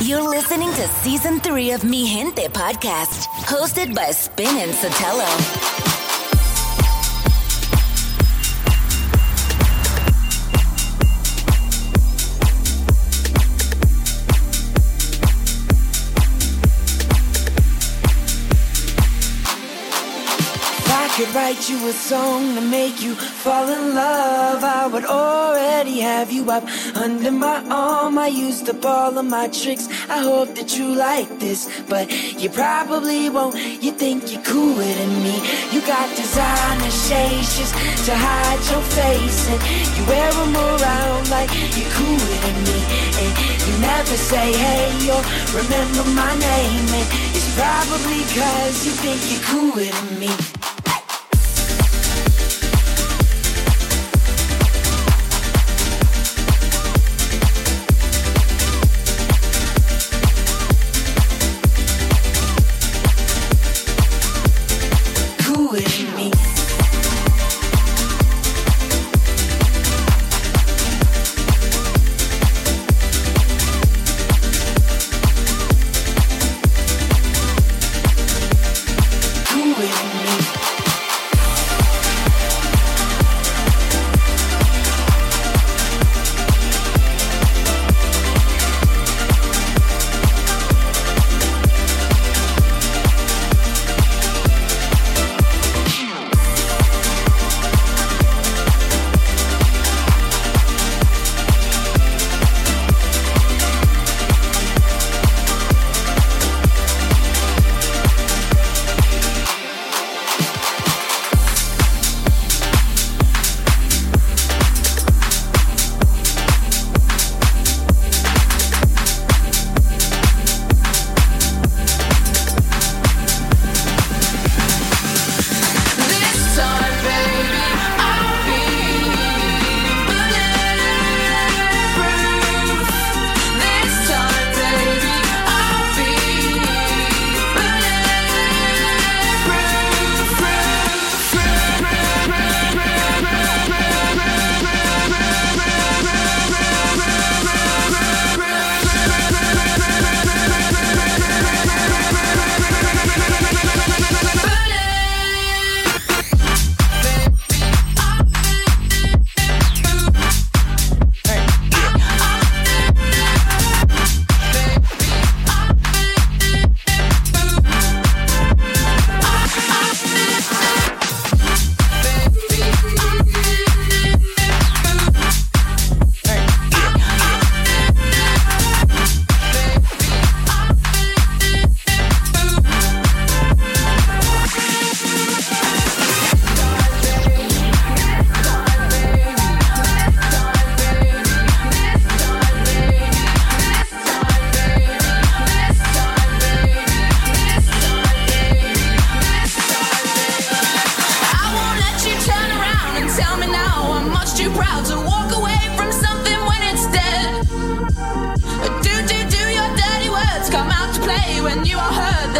You're listening to season three of Mi Gente podcast, hosted by Spin and Sotelo. Could write you a song to make you fall in love, I would already have you up under my arm. I used up all of my tricks. I hope that you like this, but you probably won't. You think you're cooler than me. You got designer shades just to hide your face, and you wear them around like you're cooler than me. And you never say hey or remember my name, and it's probably cause you think you're cooler than me.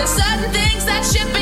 certain things that should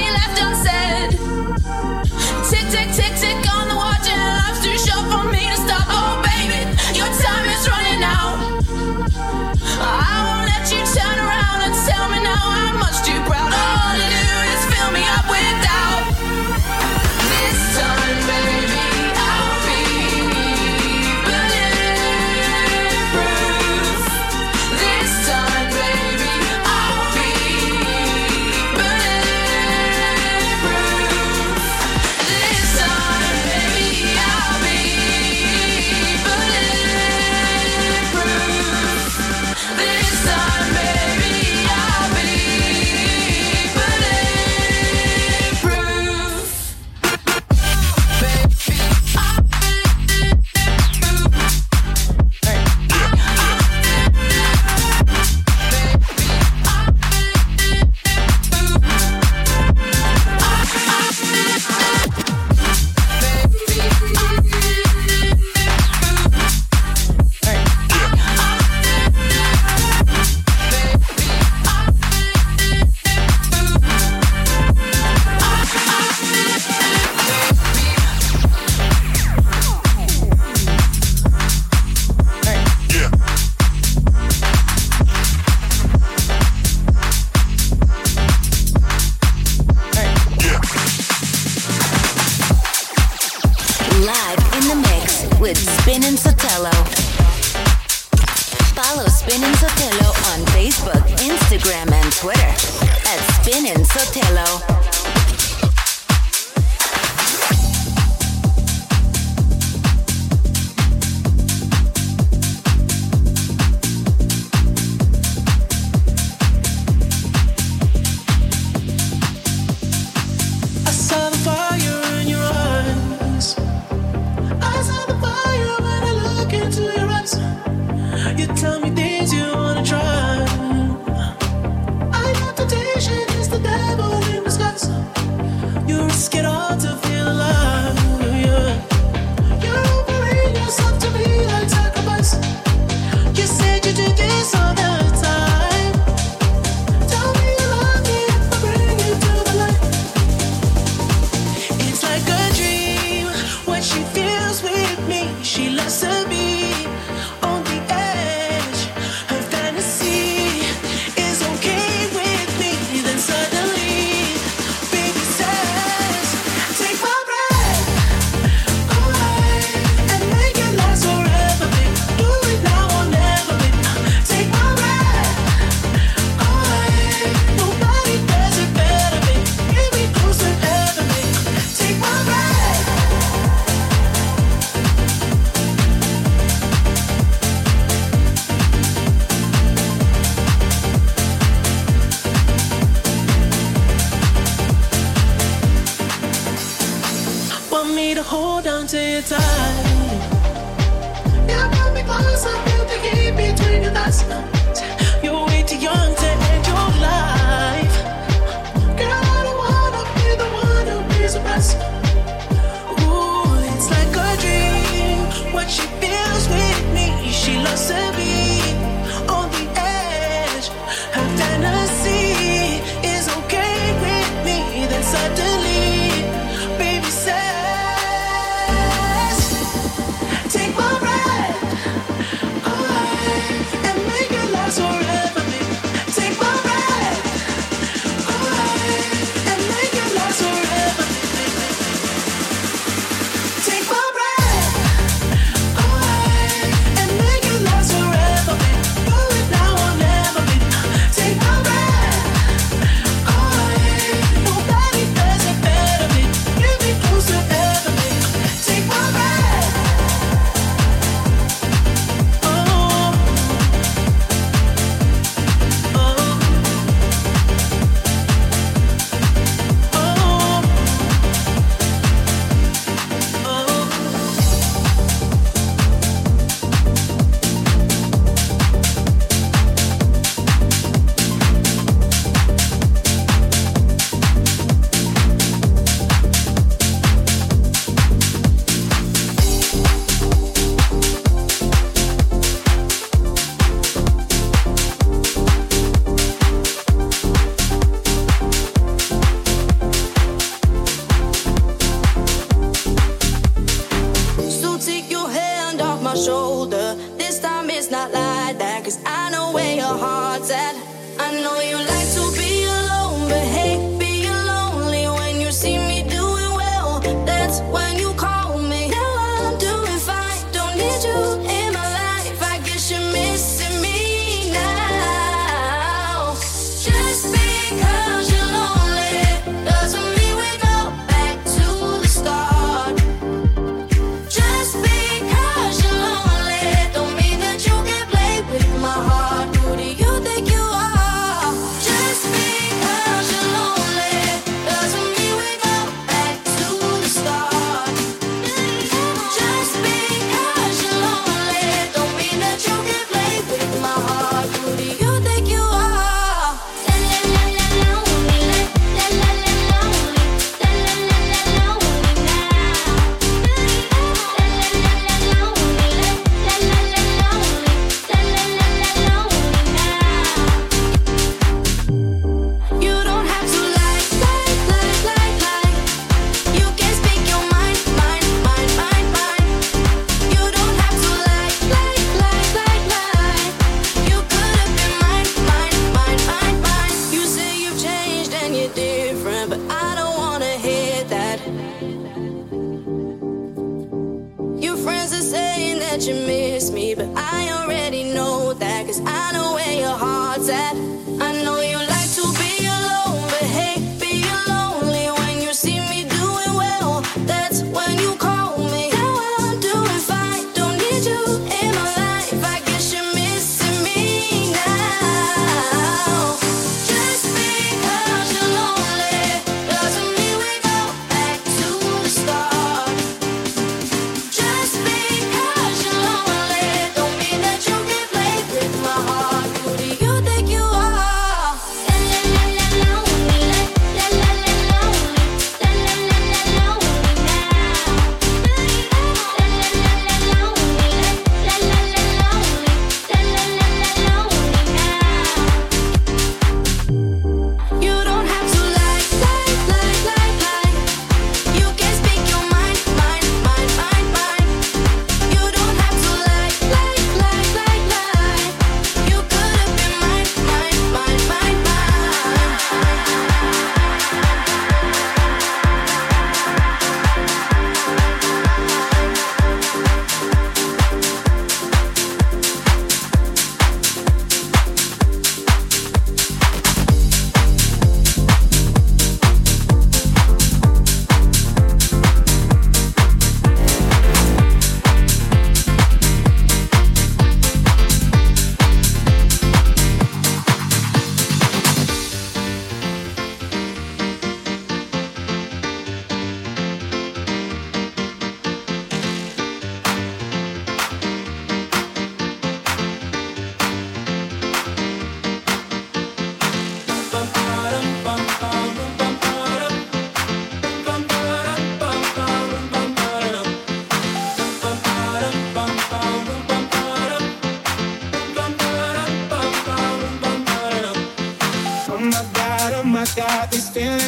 Instagram, and Twitter at Spin and Sotelo.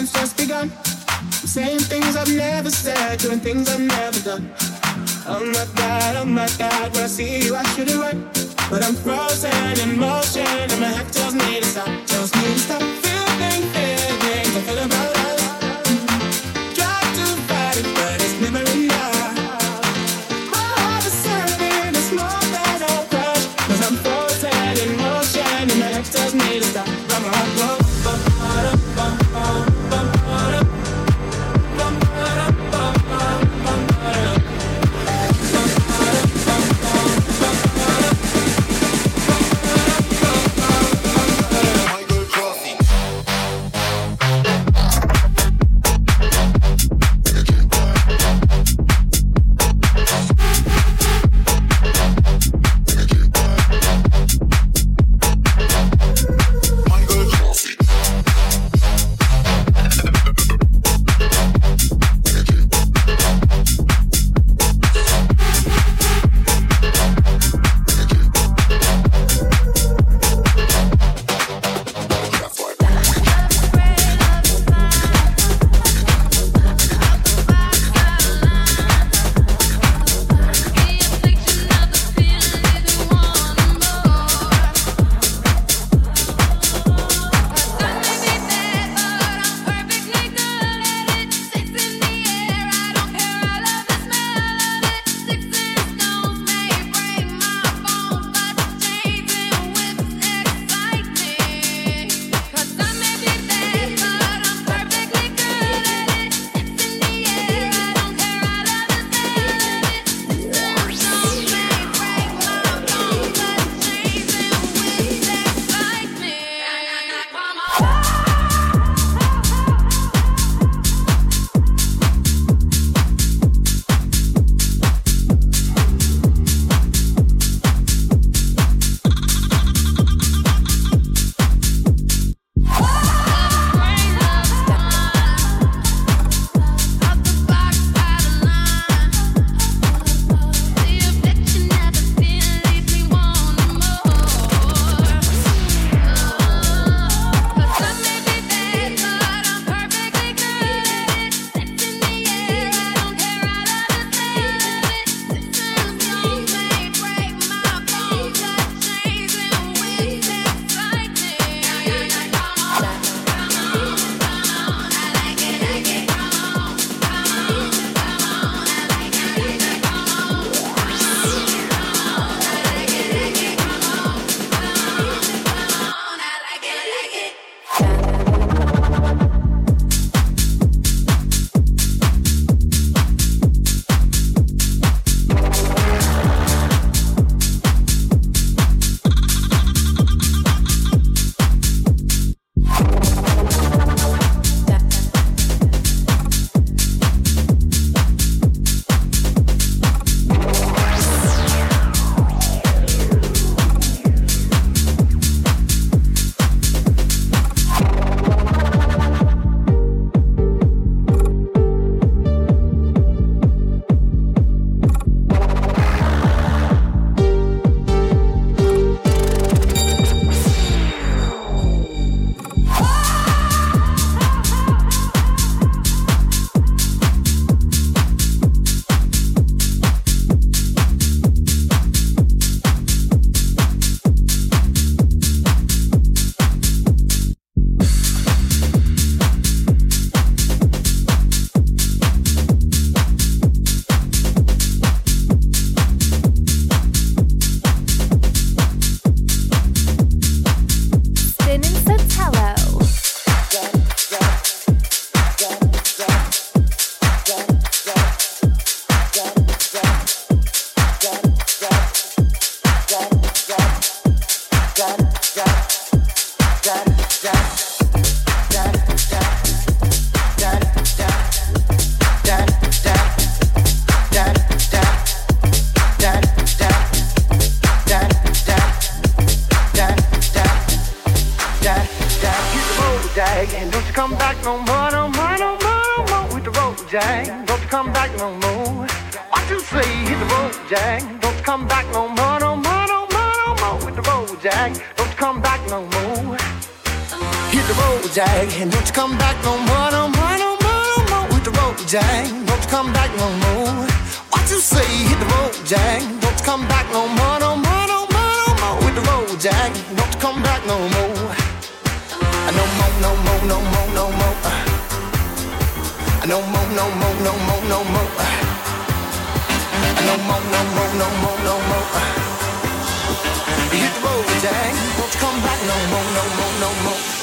It's just begun. I'm saying things I've never said, doing things I've never done. Oh my god, oh my god, when I see you, I should have run. But I'm frozen in motion, and my heart tells me to stop. Tells me to stop feeling things I feel about jag. Don't you come back no more, no more, no more, no more with the road Jack. Don't you come back no more. What you say? Hit the road Jack. Don't you come back no more, no more, no more, no more with the road Jack. Don't you come back no more. No more, no more, no more, no more. No more, no more, no more, no more. No more, no more, no more, no more. Hit the road, Jack. Don't you come back no more, no more, no more.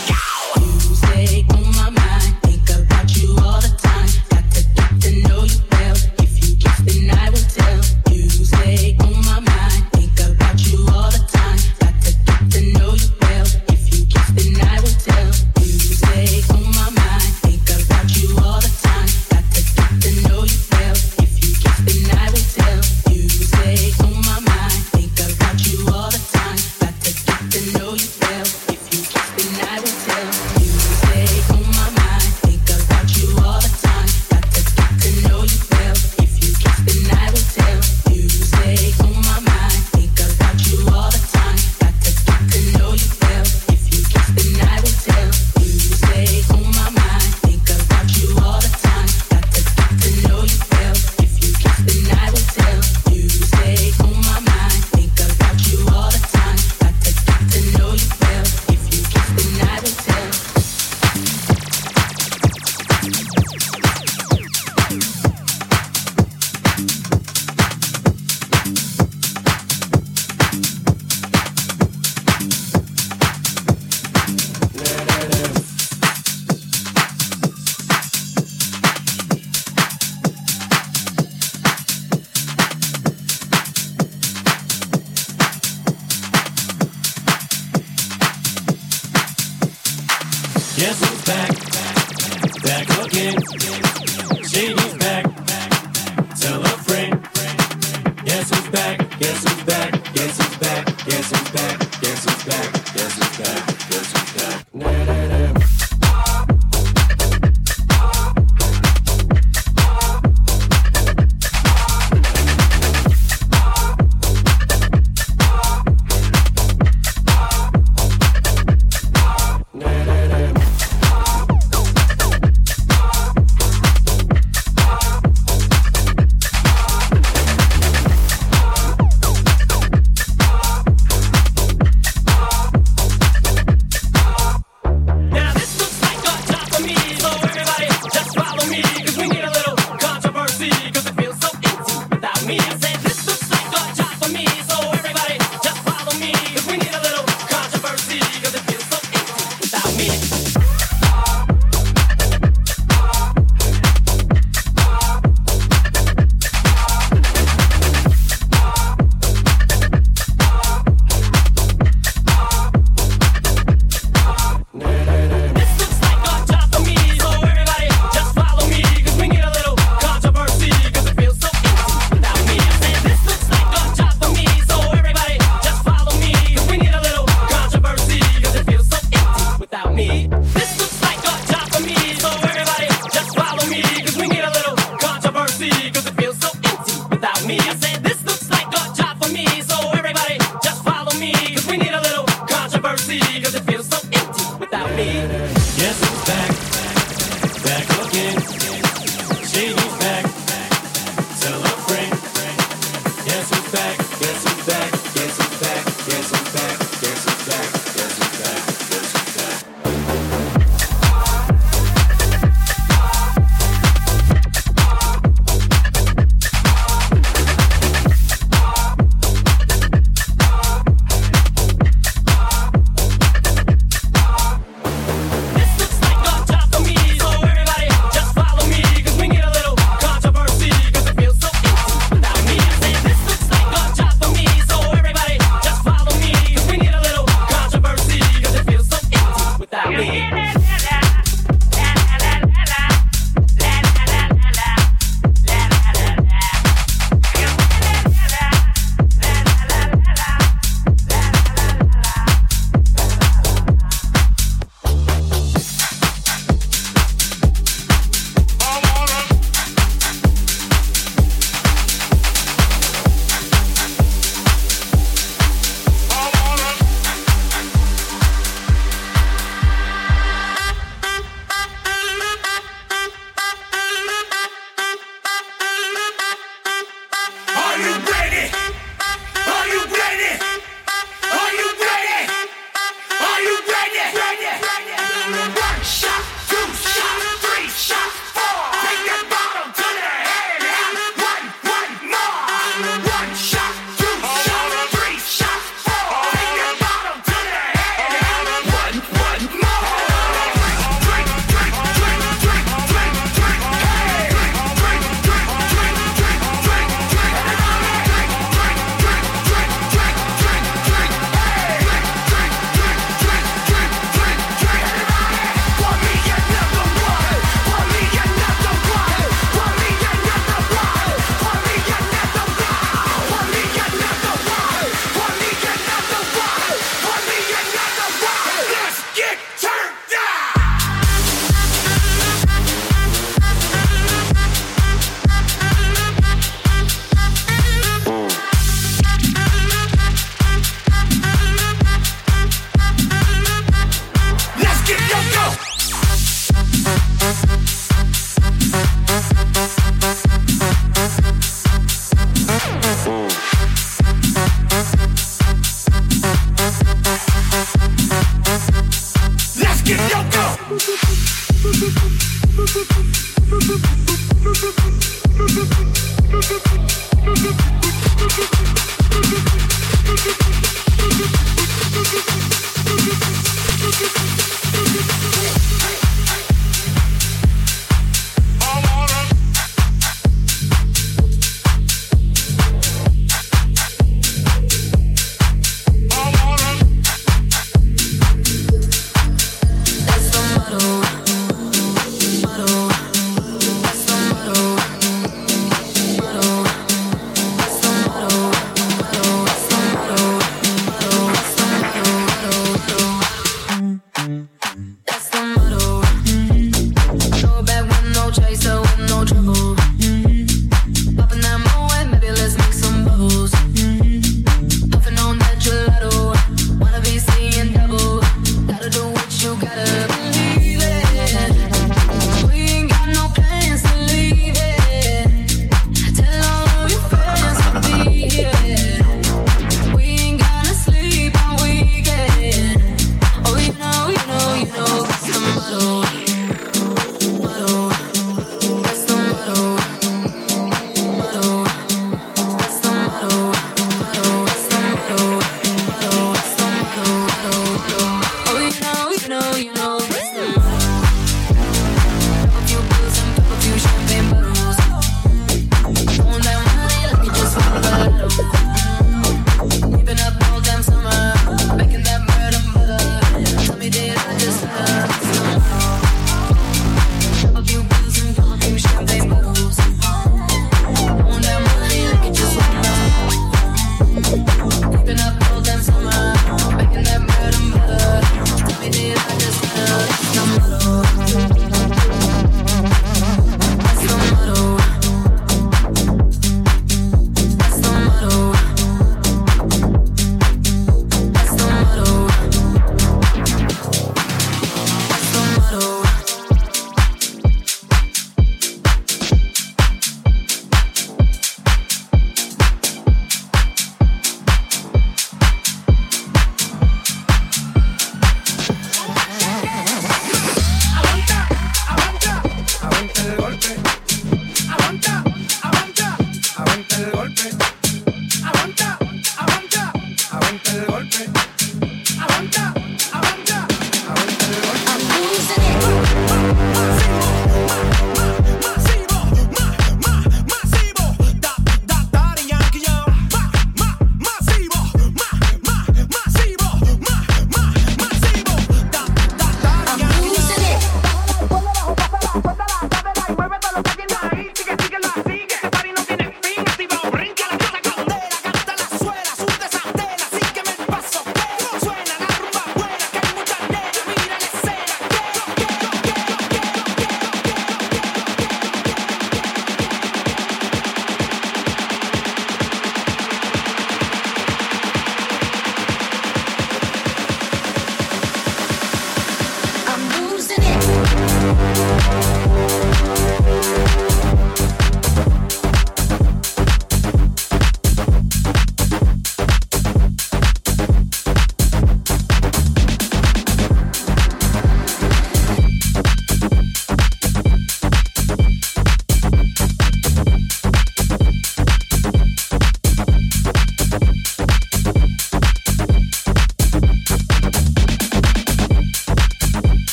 All on